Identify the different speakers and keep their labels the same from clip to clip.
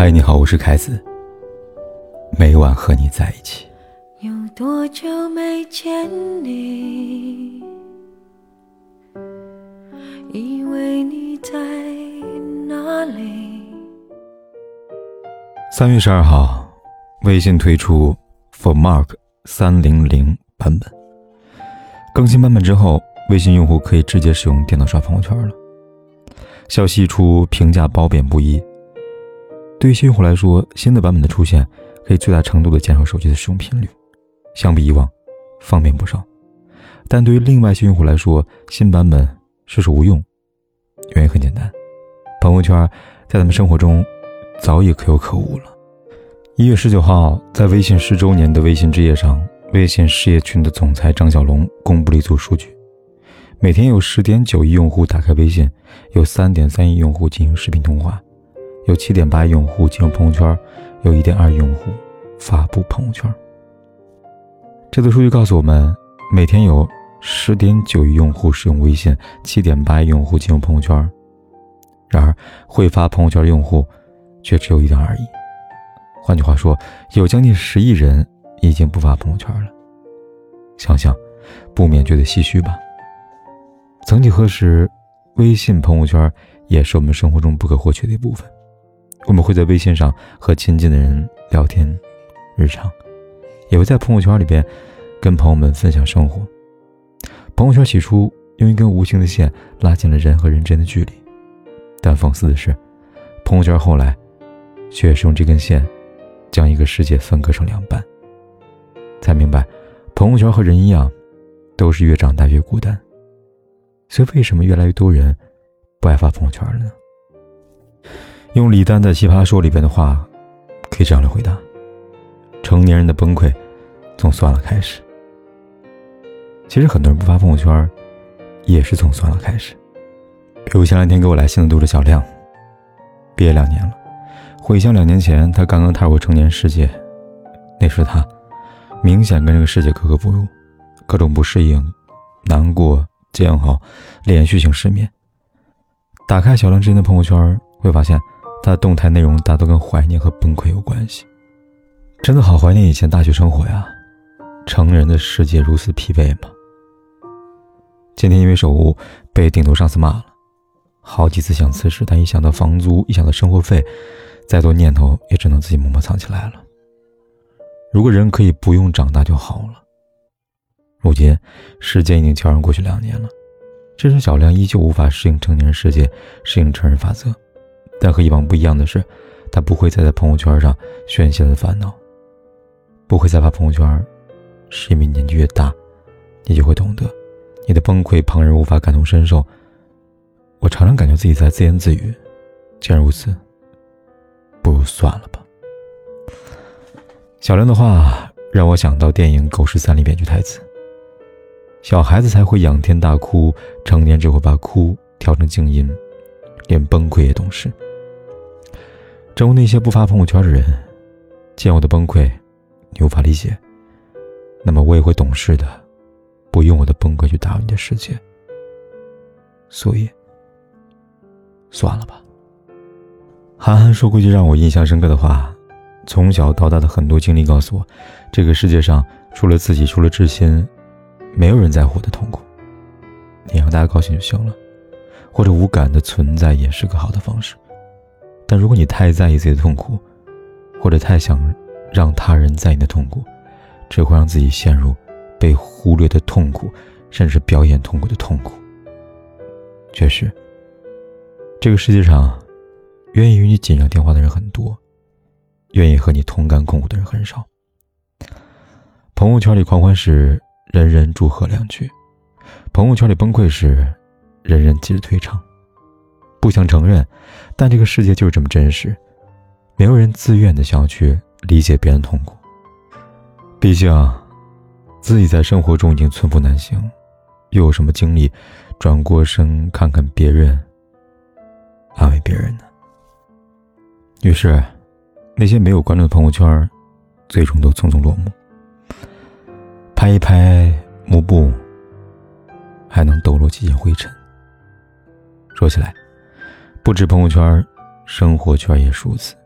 Speaker 1: 嗨，你好，我是凯子。每晚和你在一起。
Speaker 2: 有多久没见你？以为你在哪里？
Speaker 1: 三月十二号，微信推出 For Mark 三零零版本。更新版本之后，微信用户可以直接使用电脑刷朋友圈了。消息一出，评价褒贬不一。对于新用户来说，新的版本的出现可以最大程度的减少手机的使用频率，相比以往，方便不少。但对于另外一些用户来说，新版本是手无用。原因很简单，朋友圈在咱们生活中早已可有可无了。一月十九号，在微信十周年的微信之夜上，微信事业群的总裁张小龙公布了一组数据：每天有十点九亿用户打开微信，有三点三亿用户进行视频通话。有七点八亿用户进入朋友圈，有一点二亿用户发布朋友圈。这组数据告诉我们，每天有十点九亿用户使用微信，七点八亿用户进入朋友圈。然而，会发朋友圈的用户却只有一点二亿。换句话说，有将近十亿人已经不发朋友圈了。想想，不免觉得唏嘘吧。曾几何时，微信朋友圈也是我们生活中不可或缺的一部分。我们会在微信上和亲近的人聊天，日常，也会在朋友圈里边跟朋友们分享生活。朋友圈起初用一根无形的线拉近了人和人之间的距离，但讽刺的是，朋友圈后来却是用这根线将一个世界分割成两半。才明白，朋友圈和人一样，都是越长大越孤单。所以，为什么越来越多人不爱发朋友圈了呢？用李诞的《奇葩说》里边的话，可以这样来回答：成年人的崩溃，从算了开始。其实很多人不发朋友圈，也是从算了开始。比如前两天给我来信的读者小亮，毕业两年了，回想两年前他刚刚踏入成年世界，那时他明显跟这个世界格格不入，各种不适应、难过、煎熬，连续性失眠。打开小亮之前的朋友圈，会发现。他的动态内容大多跟怀念和崩溃有关系，真的好怀念以前大学生活呀！成人的世界如此疲惫吗？今天因为手误被顶头上司骂了，好几次想辞职，但一想到房租，一想到生活费，再多念头也只能自己默默藏起来了。如果人可以不用长大就好了。如今时间已经悄然过去两年了，这时小亮依旧无法适应成年人世界，适应成人法则。但和以往不一样的是，他不会再在朋友圈上宣泄的烦恼，不会再发朋友圈，是因为年纪越大，你就会懂得，你的崩溃旁人无法感同身受。我常常感觉自己在自言自语，既然如此，不如算了吧。小亮的话让我想到电影《狗十三》里边句台词：“小孩子才会仰天大哭，成年只会把哭调成静音，连崩溃也懂事。”正如那些不发朋友圈的人，见我的崩溃，你无法理解，那么我也会懂事的，不用我的崩溃去打扰你的世界。所以，算了吧。韩寒说过一句让我印象深刻的话：从小到大的很多经历告诉我，这个世界上除了自己，除了知心，没有人在乎我的痛苦。你让大家高兴就行了，或者无感的存在也是个好的方式。但如果你太在意自己的痛苦，或者太想让他人在意你的痛苦，只会让自己陷入被忽略的痛苦，甚至表演痛苦的痛苦。确实，这个世界上，愿意与你紧张电话的人很多，愿意和你同甘共苦的人很少。朋友圈里狂欢时，人人祝贺两句；朋友圈里崩溃时，人人急着退场。不想承认，但这个世界就是这么真实，没有人自愿的想要去理解别人痛苦。毕竟，自己在生活中已经寸步难行，又有什么精力转过身看看别人，安慰别人呢？于是，那些没有关注的朋友圈，最终都匆匆落幕。拍一拍幕布，还能抖落几件灰尘。说起来。不止朋友圈，生活圈也如此。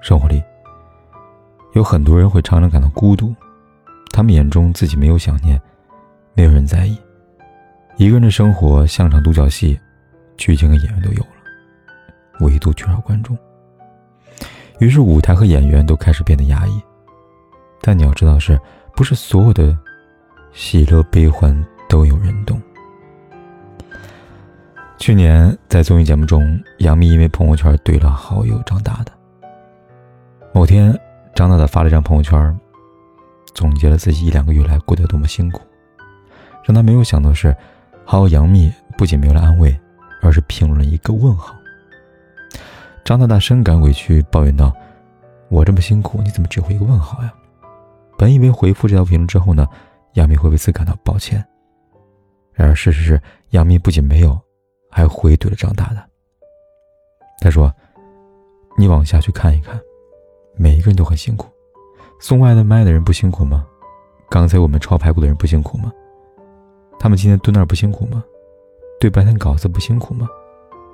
Speaker 1: 生活里，有很多人会常常感到孤独，他们眼中自己没有想念，没有人在意，一个人的生活像场独角戏，剧情和演员都有了，唯独缺少观众。于是舞台和演员都开始变得压抑。但你要知道，是不是所有的喜乐悲欢都有人懂？去年在综艺节目中，杨幂因为朋友圈怼了好友张大大。某天，张大大发了一张朋友圈，总结了自己一两个月来过得多么辛苦。让他没有想到是，好友杨幂不仅没有了安慰，而是评论一个问号。张大大深感委屈，抱怨道：“我这么辛苦，你怎么只回一个问号呀？”本以为回复这条评论之后呢，杨幂会为此感到抱歉。然而事实是，杨幂不仅没有。还回怼了张大大。他说：“你往下去看一看，每一个人都很辛苦。送外卖的人不辛苦吗？刚才我们炒排骨的人不辛苦吗？他们今天蹲那儿不辛苦吗？对白天稿子不辛苦吗？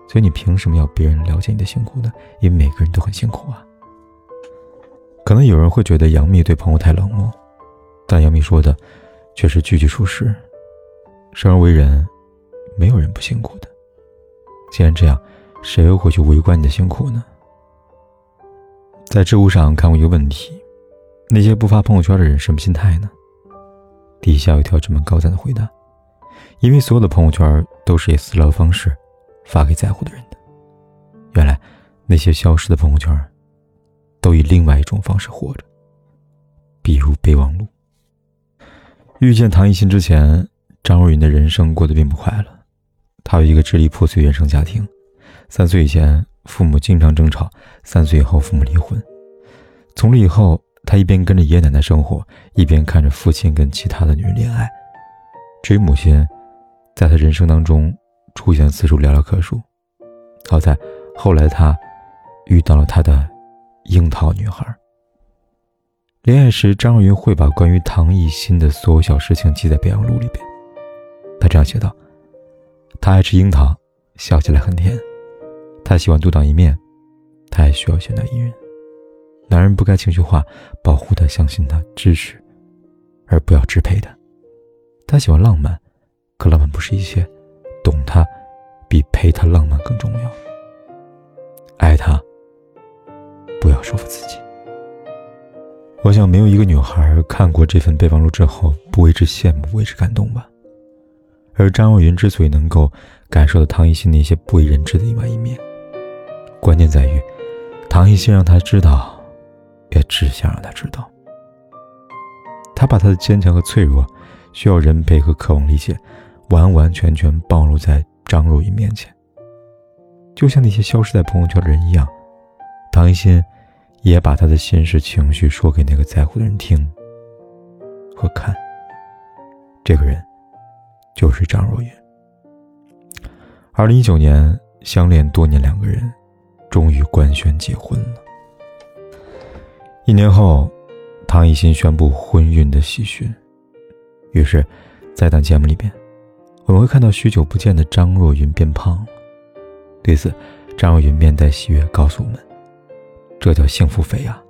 Speaker 1: 所以你凭什么要别人了解你的辛苦呢？因为每个人都很辛苦啊。”可能有人会觉得杨幂对朋友太冷漠，但杨幂说的却是句句属实。生而为人，没有人不辛苦的。既然这样，谁又会去围观你的辛苦呢？在知乎上看过一个问题：那些不发朋友圈的人什么心态呢？底下有一条这么高赞的回答：因为所有的朋友圈都是以私聊方式发给在乎的人的。原来，那些消失的朋友圈，都以另外一种方式活着，比如备忘录。遇见唐艺昕之前，张若昀的人生过得并不快乐。他有一个支离破碎原生家庭，三岁以前父母经常争吵，三岁以后父母离婚。从那以后，他一边跟着爷爷奶奶生活，一边看着父亲跟其他的女人恋爱。至于母亲，在他人生当中出现次数寥寥可数。好在后来他遇到了他的樱桃女孩。恋爱时，张若昀会把关于唐艺昕的所有小事情记在备忘录里边。他这样写道。他爱吃樱桃，笑起来很甜。他喜欢独当一面，他还需要现代艺人。男人不该情绪化，保护他，相信他，支持，而不要支配他。他喜欢浪漫，可浪漫不是一切，懂他比陪他浪漫更重要。爱他，不要说服自己。我想，没有一个女孩看过这份备忘录之后不为之羡慕，为之感动吧。而张若昀之所以能够感受到唐艺昕那些不为人知的另外一面，关键在于，唐艺昕让他知道，也只想让他知道。他把他的坚强和脆弱，需要人陪和渴望理解，完完全全暴露在张若昀面前。就像那些消失在朋友圈的人一样，唐艺昕也把他的心事情绪说给那个在乎的人听和看。这个人。就是张若昀。二零一九年，相恋多年两个人，终于官宣结婚了。一年后，唐艺昕宣布婚孕的喜讯。于是，在档节目里边，我们会看到许久不见的张若昀变胖了。对此，张若昀面带喜悦告诉我们：“这叫幸福肥啊！”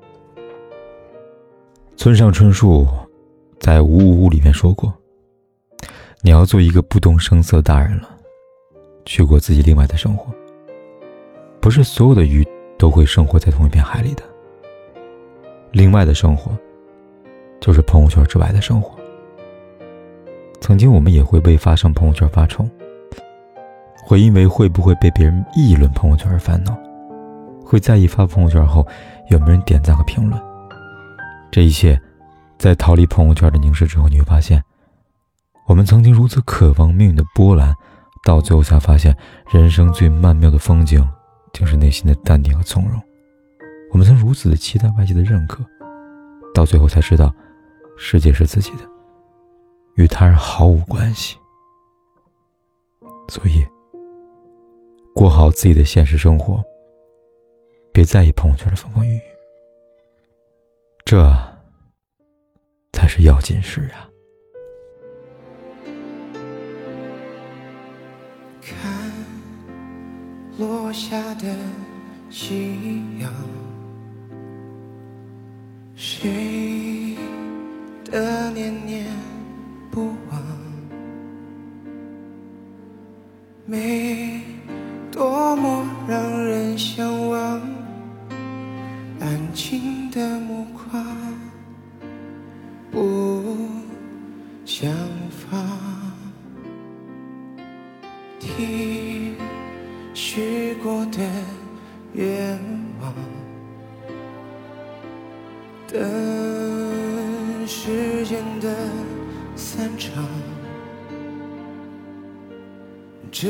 Speaker 1: 村上春树在《五五五》里面说过。你要做一个不动声色的大人了，去过自己另外的生活。不是所有的鱼都会生活在同一片海里的。另外的生活，就是朋友圈之外的生活。曾经我们也会为发上朋友圈发愁，会因为会不会被别人议论朋友圈而烦恼，会在意发朋友圈后有没有人点赞和评论。这一切，在逃离朋友圈的凝视之后，你会发现。我们曾经如此渴望命运的波澜，到最后才发现，人生最曼妙的风景，竟是内心的淡定和从容。我们曾如此的期待外界的认可，到最后才知道，世界是自己的，与他人毫无关系。所以，过好自己的现实生活，别在意朋友圈的风风雨雨，这才是要紧事啊！
Speaker 3: 落下的夕阳。谁的念念不忘？没多么让人时间的散场。这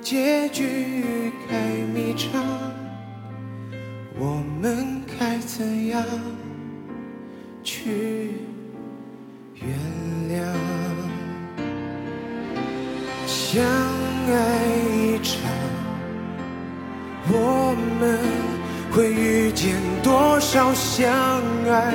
Speaker 3: 结局该迷长，我们该怎样去原谅？相爱一场，我们会遇见多少相爱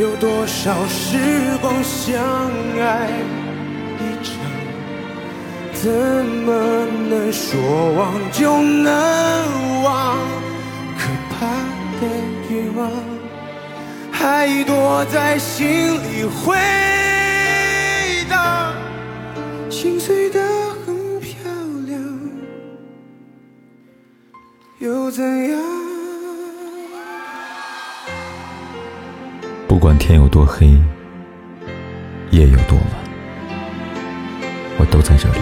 Speaker 3: 有多少时光相爱一场，怎么能说忘就能忘？可怕的欲望还躲在心里回荡，心碎得很漂亮，又怎样？
Speaker 1: 不管天有多黑，夜有多晚，我都在这里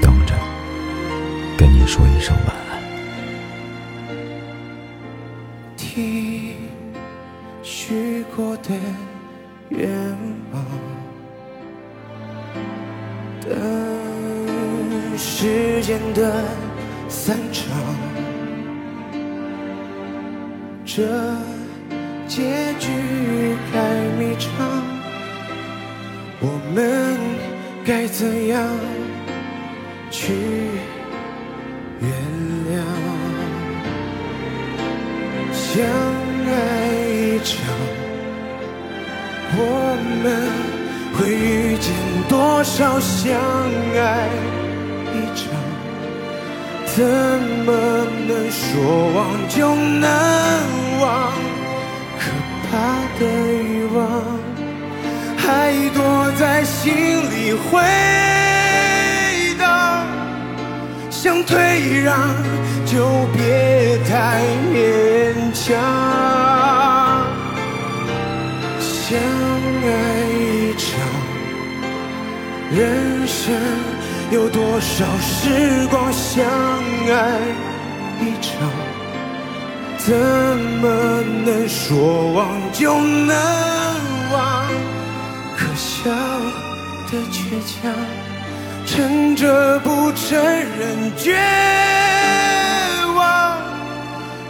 Speaker 1: 等着跟你说一声晚安。
Speaker 3: 听许过的愿望，等时间的散场，这。结局该迷长，我们该怎样去原谅？相爱一场，我们会遇见多少相爱一场？怎么能说忘就能忘？怕的欲望还躲在心里回荡，想退让就别太勉强。相爱一场，人生有多少时光相爱一场？怎么能说忘就能忘？可笑的倔强，撑着不承认绝望，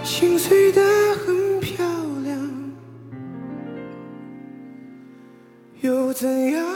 Speaker 3: 心碎的很漂亮，又怎样？